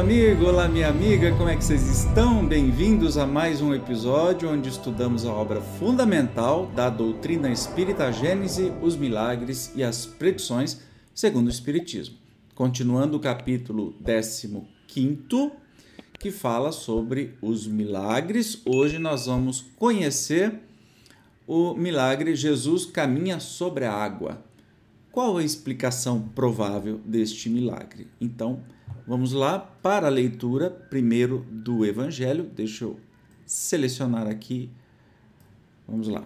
amigo, olá minha amiga, como é que vocês estão? Bem-vindos a mais um episódio onde estudamos a obra fundamental da doutrina espírita Gênese, os milagres e as predições segundo o Espiritismo. Continuando o capítulo 15, que fala sobre os milagres. Hoje nós vamos conhecer o milagre Jesus caminha sobre a água. Qual a explicação provável deste milagre? Então, vamos lá para a leitura primeiro do Evangelho. Deixa eu selecionar aqui. Vamos lá.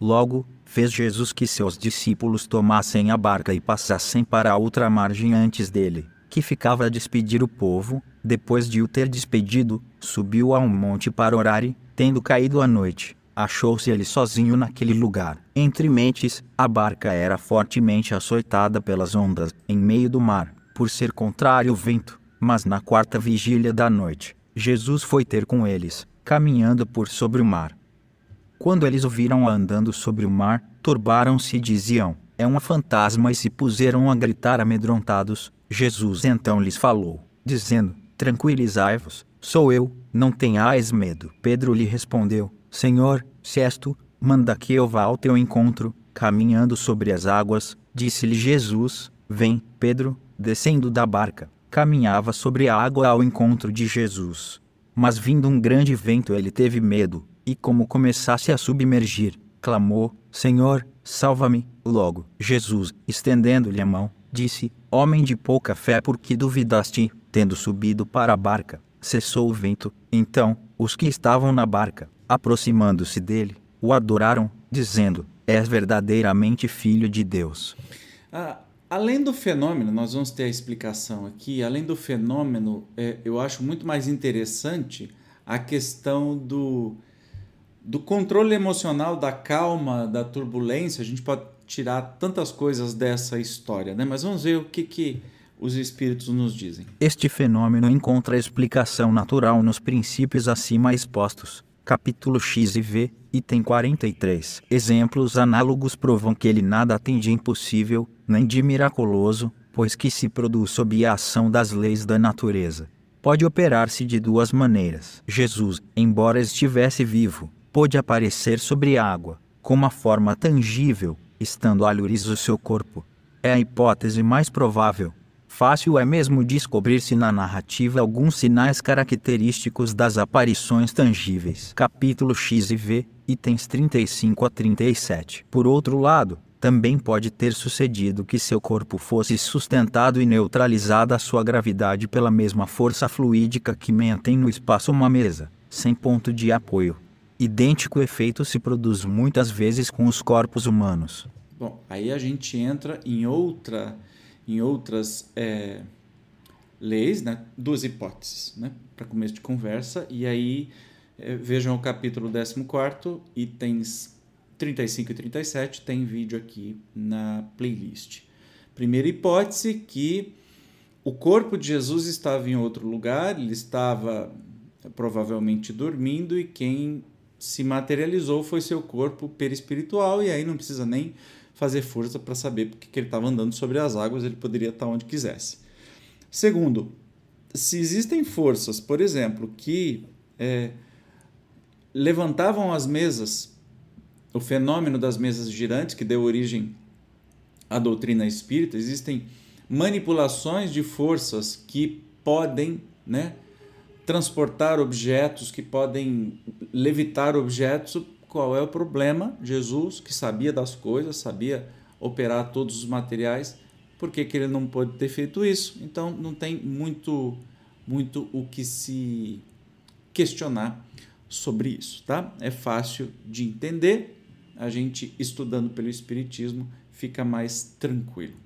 Logo, fez Jesus que seus discípulos tomassem a barca e passassem para a outra margem antes dele, que ficava a despedir o povo. Depois de o ter despedido, subiu a um monte para orar e, tendo caído a noite, achou-se ele sozinho naquele lugar. Entre mentes, a barca era fortemente açoitada pelas ondas, em meio do mar, por ser contrário o vento. Mas na quarta vigília da noite, Jesus foi ter com eles, caminhando por sobre o mar. Quando eles o viram andando sobre o mar, turbaram-se e diziam: É um fantasma, e se puseram a gritar amedrontados. Jesus então lhes falou, dizendo: Tranquilizai-vos, sou eu, não tenhais medo. Pedro lhe respondeu: Senhor, se és tu, manda que eu vá ao teu encontro, caminhando sobre as águas. Disse-lhe Jesus: Vem, Pedro, descendo da barca. Caminhava sobre a água ao encontro de Jesus. Mas vindo um grande vento, ele teve medo, e como começasse a submergir, clamou: Senhor, salva-me. Logo, Jesus, estendendo-lhe a mão, disse: Homem de pouca fé, por que duvidaste? Tendo subido para a barca, cessou o vento. Então, os que estavam na barca, aproximando-se dele, o adoraram, dizendo: És verdadeiramente filho de Deus. Ah, além do fenômeno, nós vamos ter a explicação aqui. Além do fenômeno, é, eu acho muito mais interessante a questão do, do controle emocional, da calma, da turbulência. A gente pode tirar tantas coisas dessa história, né? Mas vamos ver o que, que os espíritos nos dizem. Este fenômeno encontra explicação natural nos princípios acima expostos capítulo X e V, item 43. Exemplos análogos provam que ele nada tem de impossível, nem de miraculoso, pois que se produz sob a ação das leis da natureza. Pode operar-se de duas maneiras. Jesus, embora estivesse vivo, pôde aparecer sobre a água, com uma forma tangível, estando alhures o seu corpo. É a hipótese mais provável, Fácil é mesmo descobrir-se na narrativa alguns sinais característicos das aparições tangíveis. Capítulo X e V, itens 35 a 37. Por outro lado, também pode ter sucedido que seu corpo fosse sustentado e neutralizada a sua gravidade pela mesma força fluídica que mantém no espaço uma mesa, sem ponto de apoio. Idêntico efeito se produz muitas vezes com os corpos humanos. Bom, aí a gente entra em outra em outras é, leis, né, duas hipóteses né, para começo de conversa. E aí é, vejam o capítulo 14, itens 35 e 37, tem vídeo aqui na playlist. Primeira hipótese que o corpo de Jesus estava em outro lugar, ele estava provavelmente dormindo e quem se materializou foi seu corpo perispiritual e aí não precisa nem fazer força para saber porque que ele estava andando sobre as águas, ele poderia estar onde quisesse. Segundo, se existem forças, por exemplo, que é, levantavam as mesas, o fenômeno das mesas girantes que deu origem à doutrina espírita, existem manipulações de forças que podem né, transportar objetos, que podem levitar objetos qual é o problema. Jesus, que sabia das coisas, sabia operar todos os materiais, por que, que ele não pôde ter feito isso? Então não tem muito, muito o que se questionar sobre isso, tá? É fácil de entender. A gente estudando pelo Espiritismo fica mais tranquilo.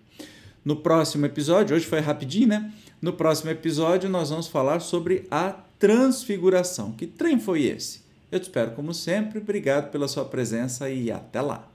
No próximo episódio, hoje foi rapidinho, né? No próximo episódio, nós vamos falar sobre a transfiguração. Que trem foi esse? Eu te espero como sempre. Obrigado pela sua presença e até lá.